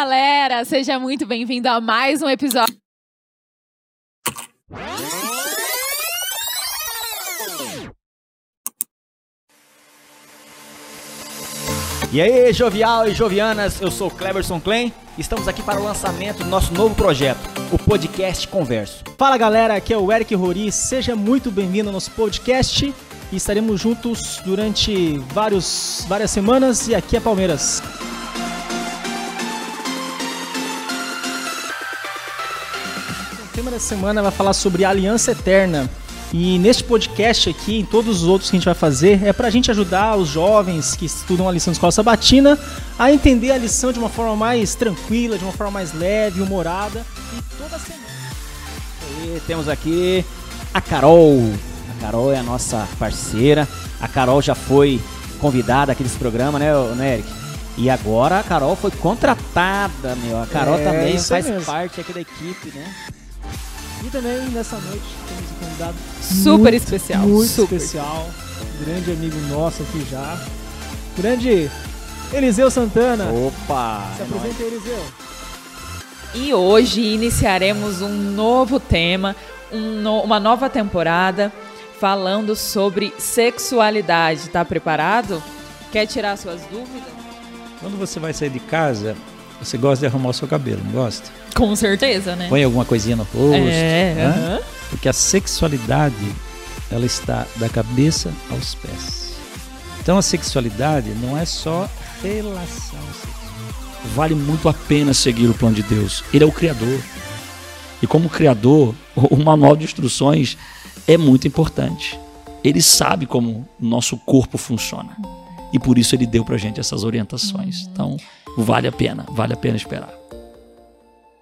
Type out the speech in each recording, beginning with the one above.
galera! Seja muito bem-vindo a mais um episódio. E aí, jovial e jovianas, eu sou Cleverson Klein. Estamos aqui para o lançamento do nosso novo projeto, o podcast Converso. Fala galera, aqui é o Eric Rori. Seja muito bem-vindo ao nosso podcast e estaremos juntos durante vários, várias semanas. E aqui é Palmeiras. Tema dessa semana vai falar sobre aliança eterna. E neste podcast aqui, em todos os outros que a gente vai fazer, é para a gente ajudar os jovens que estudam a lição de escola sabatina a entender a lição de uma forma mais tranquila, de uma forma mais leve, humorada. E toda semana. E temos aqui a Carol. A Carol é a nossa parceira. A Carol já foi convidada aqui nesse programa, né, né Eric? E agora a Carol foi contratada, meu. A Carol É, também faz mesmo. parte aqui da equipe, né? E também nessa noite temos um convidado Super muito, especial, Muito super. especial. Um grande amigo nosso aqui já. Grande Eliseu Santana. Opa! Se é apresenta aí, Eliseu. E hoje iniciaremos um novo tema, um no- uma nova temporada falando sobre sexualidade. Tá preparado? Quer tirar suas dúvidas? Quando você vai sair de casa, você gosta de arrumar o seu cabelo, não gosta? Com certeza, né? Põe alguma coisinha no rosto, É, né? aham. porque a sexualidade ela está da cabeça aos pés. Então a sexualidade não é só relação sexual. Vale muito a pena seguir o plano de Deus. Ele é o Criador. E como Criador, o o manual de instruções é muito importante. Ele sabe como o nosso corpo funciona. E por isso ele deu pra gente essas orientações. Então, vale a pena, vale a pena esperar.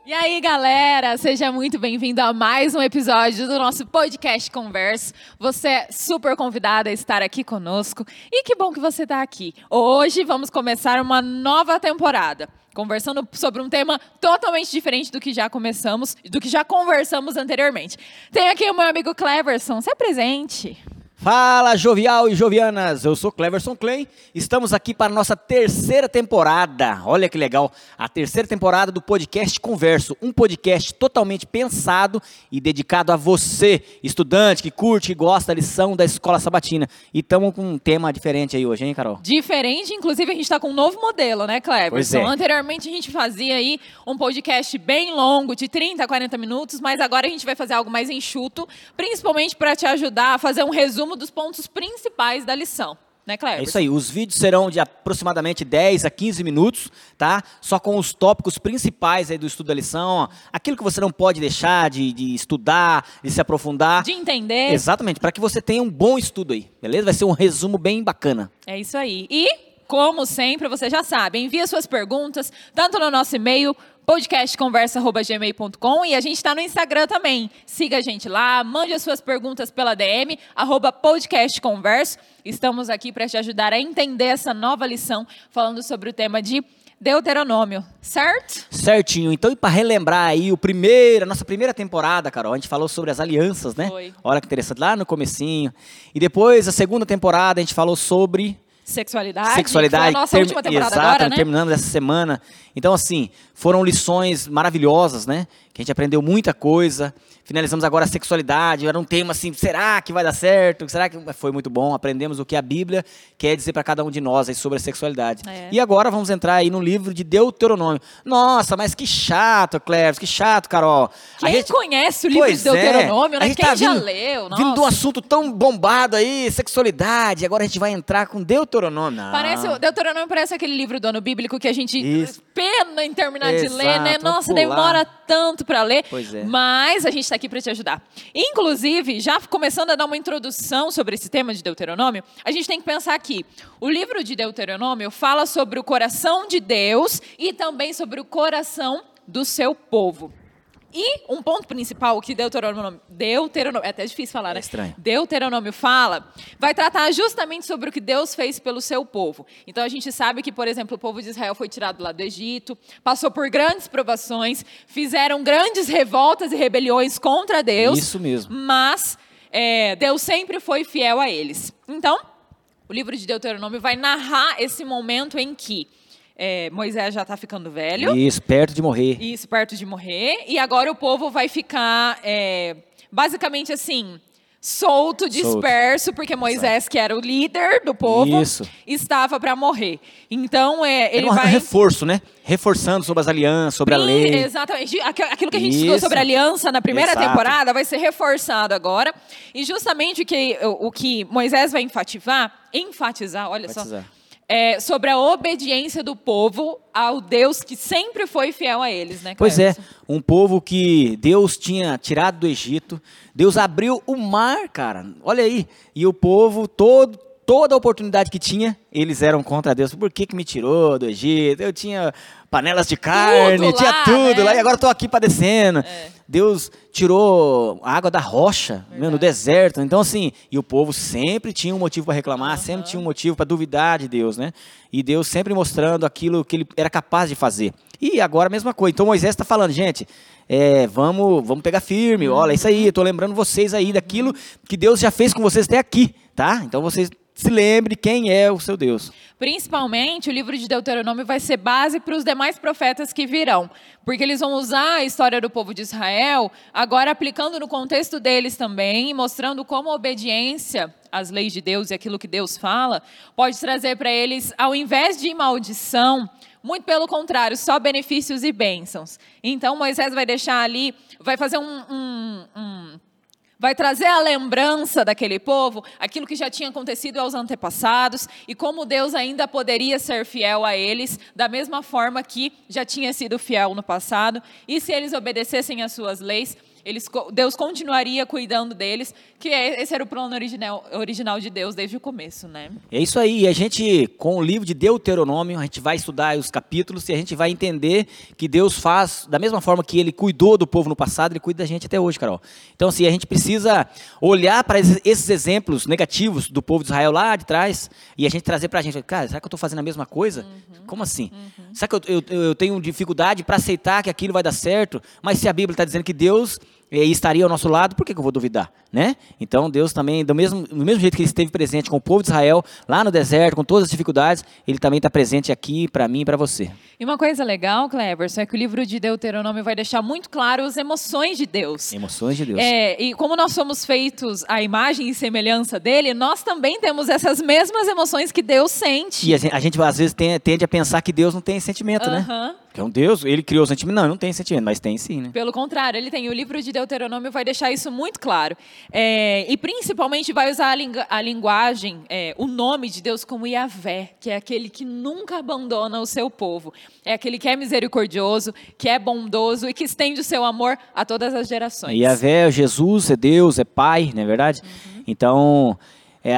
E aí, galera, seja muito bem-vindo a mais um episódio do nosso podcast Converso. Você é super convidada a estar aqui conosco e que bom que você está aqui. Hoje vamos começar uma nova temporada, conversando sobre um tema totalmente diferente do que já começamos, do que já conversamos anteriormente. Tem aqui o meu amigo Cleverson, se apresente. Fala, jovial e jovianas! Eu sou Cleverson Klein. Estamos aqui para a nossa terceira temporada. Olha que legal! A terceira temporada do podcast Converso. Um podcast totalmente pensado e dedicado a você, estudante que curte e gosta da lição da escola sabatina. E estamos com um tema diferente aí hoje, hein, Carol? Diferente, inclusive a gente está com um novo modelo, né, Cleverson? Pois é. Anteriormente a gente fazia aí um podcast bem longo, de 30 a 40 minutos, mas agora a gente vai fazer algo mais enxuto, principalmente para te ajudar a fazer um resumo dos pontos principais da lição. Né, Cleverson? É isso aí, os vídeos serão de aproximadamente 10 a 15 minutos, tá? Só com os tópicos principais aí do estudo da lição, ó. aquilo que você não pode deixar de, de estudar, de se aprofundar. De entender. Exatamente, para que você tenha um bom estudo aí, beleza? Vai ser um resumo bem bacana. É isso aí. E, como sempre, você já sabe, envia suas perguntas, tanto no nosso e-mail, podcastconversa.gmail.com e a gente está no Instagram também. Siga a gente lá, mande as suas perguntas pela DM, arroba podcastconverso. Estamos aqui para te ajudar a entender essa nova lição, falando sobre o tema de Deuteronômio, certo? Certinho. Então, e para relembrar aí o primeiro, a nossa primeira temporada, Carol, a gente falou sobre as alianças, né? Foi. Olha que interessante, lá no comecinho. E depois, a segunda temporada, a gente falou sobre Sexualidade. sexualidade. nossa termi- última temporada Exato, agora, né? terminando essa semana. Então, assim, foram lições maravilhosas, né? Que a gente aprendeu muita coisa. Finalizamos agora a sexualidade. Era um tema assim, será que vai dar certo? Será que foi muito bom? Aprendemos o que a Bíblia quer dizer para cada um de nós aí sobre a sexualidade. É. E agora vamos entrar aí no livro de Deuteronômio. Nossa, mas que chato, Cleves, que chato, Carol. Quem conhece o livro Pois de é, Deuteronômio, a né? gente Quem tá já vindo- leu? Vindo de um Nossa. assunto tão bombado aí, sexualidade. Agora a gente vai entrar com Deuteronômio. Não. Parece, o Deuteronômio parece aquele livro do ano bíblico que a gente Isso. pena em terminar de Exato, ler, né? Nossa, demora tanto pra ler. Pois é. Mas a gente está aqui para te ajudar. Inclusive, já começando a dar uma introdução sobre esse tema de Deuteronômio, a gente tem que pensar aqui. O livro de Deuteronômio fala sobre o coração de Deus e também sobre o coração do seu povo. E um ponto principal que Deuteronômio, Deuteronômio, é até difícil falar, né? É estranho. Deuteronômio fala, vai tratar justamente sobre o que Deus fez pelo seu povo. Então a gente sabe que, por exemplo, o povo de Israel foi tirado lá do Egito, passou por grandes provações, fizeram grandes revoltas e rebeliões contra Deus. Isso mesmo. Mas é, Deus sempre foi fiel a eles. Então, o livro de Deuteronômio vai narrar esse momento em que é, Moisés já está ficando velho. Isso, perto de morrer. Isso, perto de morrer. E agora o povo vai ficar, é, basicamente assim, solto, disperso, porque Moisés, que era o líder do povo, Isso. estava para morrer. Então, é, ele é um vai... reforço, né? Reforçando sobre as alianças, sobre a Sim, lei. Exatamente. Aqu- Aquilo que a gente estudou Isso. sobre aliança na primeira Exato. temporada vai ser reforçado agora. E justamente o que, o, o que Moisés vai enfatizar, enfatizar, olha Enfatizar. só, é sobre a obediência do povo ao Deus que sempre foi fiel a eles, né? Pois é, um povo que Deus tinha tirado do Egito, Deus abriu o mar, cara. Olha aí, e o povo todo toda a oportunidade que tinha, eles eram contra Deus. Por que que me tirou do Egito? Eu tinha panelas de carne, tinha lá, tudo né? lá e agora estou aqui padecendo. É. Deus tirou a água da rocha, meu, no deserto. Então assim, e o povo sempre tinha um motivo para reclamar, sempre tinha um motivo para duvidar de Deus, né? E Deus sempre mostrando aquilo que ele era capaz de fazer. E agora a mesma coisa. Então Moisés está falando, gente, é, vamos, vamos pegar firme. Olha, é isso aí, eu tô lembrando vocês aí daquilo que Deus já fez com vocês até aqui, tá? Então vocês se lembrem quem é o seu Deus. Principalmente, o livro de Deuteronômio vai ser base para os demais profetas que virão, porque eles vão usar a história do povo de Israel, agora aplicando no contexto deles também, mostrando como a obediência às leis de Deus e aquilo que Deus fala pode trazer para eles, ao invés de maldição, muito pelo contrário, só benefícios e bênçãos. Então, Moisés vai deixar ali, vai fazer um- um- um vai trazer a lembrança daquele povo, aquilo que já tinha acontecido aos antepassados e como Deus ainda poderia ser fiel a eles, da mesma forma que já tinha sido fiel no passado. E se eles obedecessem às suas leis, eles, Deus continuaria cuidando deles, que é- esse era o plano original, original de Deus desde o começo, né? É isso aí. E a gente, com o livro de Deuteronômio, a gente vai estudar os capítulos e a gente vai entender que Deus faz, da mesma forma que ele cuidou do povo no passado, ele cuida da gente até hoje, Carol. Então, assim, a gente precisa olhar para esses, exemplos negativos do povo de Israel lá de trás e a gente trazer para a gente, cara, será que eu estou fazendo a mesma coisa? Como assim? Será que eu, eu, eu tenho dificuldade para aceitar que aquilo vai dar certo? Mas se a Bíblia está dizendo que Deus eh, estaria ao nosso lado, por que, que eu vou duvidar? Né? Então Deus também, do mesmo, do mesmo jeito que ele esteve presente com o povo de Israel, lá no deserto, com todas as dificuldades, ele também está presente aqui para mim e para você. E uma coisa legal, Cleverson, é que o livro de Deuteronômio vai deixar muito claro as emoções de Deus. Emoções de Deus. É, e como nós somos feitos à imagem e semelhança dele, nós também temos essas mesmas emoções que Deus sente. E a gente, a gente, às vezes tende a pensar que Deus não tem sentimento, né? Que é um Deus, ele criou o sentimento. Não, ele não tem sentimento, mas tem sim, né? Pelo contrário, ele tem. O livro de Deuteronômio vai deixar isso muito claro. É, e principalmente vai usar a, lingu- a linguagem, é, o nome de Deus como Yahvé, que é aquele que nunca abandona o seu povo. É aquele que é misericordioso, que é bondoso e que estende o seu amor a todas as gerações. Yahvé, Jesus, é Deus, é Pai, não é verdade? Então, é,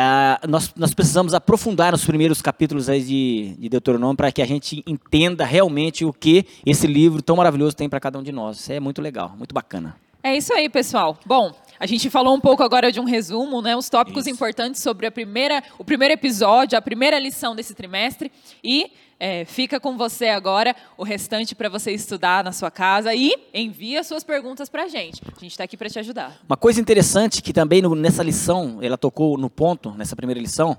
nós, nós precisamos aprofundar nos primeiros capítulos de, de Deuteronômio para que a gente entenda realmente o que esse livro tão maravilhoso tem para cada um de nós. Isso é muito legal, muito bacana. É isso aí, pessoal. Bom, a gente falou um pouco agora de um resumo, né? Os tópicos Isso. importantes sobre a primeira, o primeiro episódio, a primeira lição desse trimestre. E é, fica com você agora o restante para você estudar na sua casa e envia suas perguntas para a gente. A gente está aqui para te ajudar. Uma coisa interessante que também no- nessa lição, ela tocou no ponto, nessa primeira lição,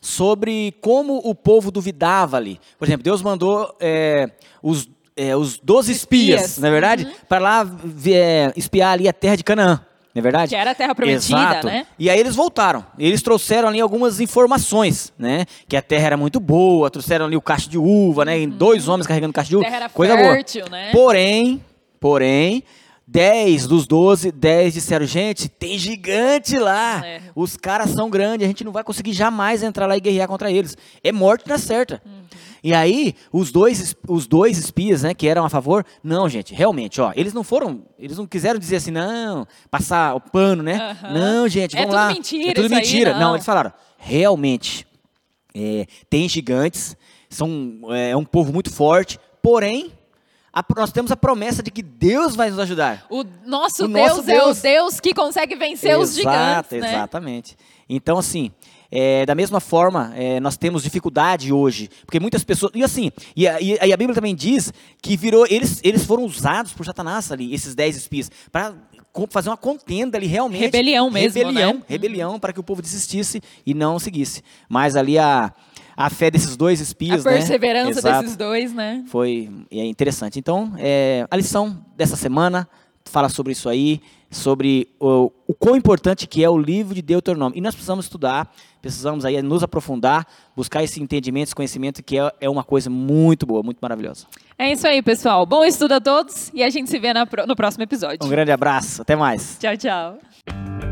sobre como o povo duvidava ali. Por exemplo, Deus mandou é, os, é, os 12 espias, Espias. não é verdade? Para lá é, espiar ali a terra de Canaã. Não é verdade? Que era a terra prometida, Exato. né? E aí eles voltaram. Eles trouxeram ali algumas informações, né? Que a terra era muito boa, trouxeram ali o cacho de uva, né? Dois homens carregando cacho de uva. Uhum. terra era coisa fértil, boa. né? Porém, porém, 10 dos 12, 10 disseram, gente, tem gigante lá. É. Os caras são grandes, a gente não vai conseguir jamais entrar lá e guerrear contra eles. É morte na certa. Uhum. E aí, os dois, os dois espias, né, que eram a favor, não, gente, realmente, ó, eles não foram, eles não quiseram dizer assim, não, passar o pano, né? Aham. Não, gente, É vamos tudo lá. mentira É tudo isso aí, mentira. não. eles falaram, realmente, é, tem gigantes, são, é um povo muito forte, porém, a- nós temos a promessa de que Deus vai nos ajudar. O nosso O Deus nosso é o Deus. Deus que consegue vencer os gigantes, Exato, né? Exatamente. Então, assim, é, da mesma forma, é, nós temos dificuldade hoje, porque muitas pessoas. E assim, e a, e a Bíblia também diz que virou. Eles, eles foram usados por Satanás ali, esses dez espias, para fazer uma contenda ali realmente. Rebelião mesmo, Rebelião, né? rebelião para que o povo desistisse e não seguisse. Mas ali a, a fé desses dois espias, A né? perseverança Exato. desses dois, né? Foi é interessante. Então, é, a lição dessa semana fala sobre isso aí, sobre o, o quão importante que é o livro de Deuteronômio. E nós precisamos estudar, precisamos aí nos aprofundar, buscar esse entendimento, esse conhecimento, que é, é uma coisa muito boa, muito maravilhosa. É isso aí, pessoal. Bom estudo a todos e a gente se vê na no próximo episódio. Um grande abraço, até mais. Tchau, tchau.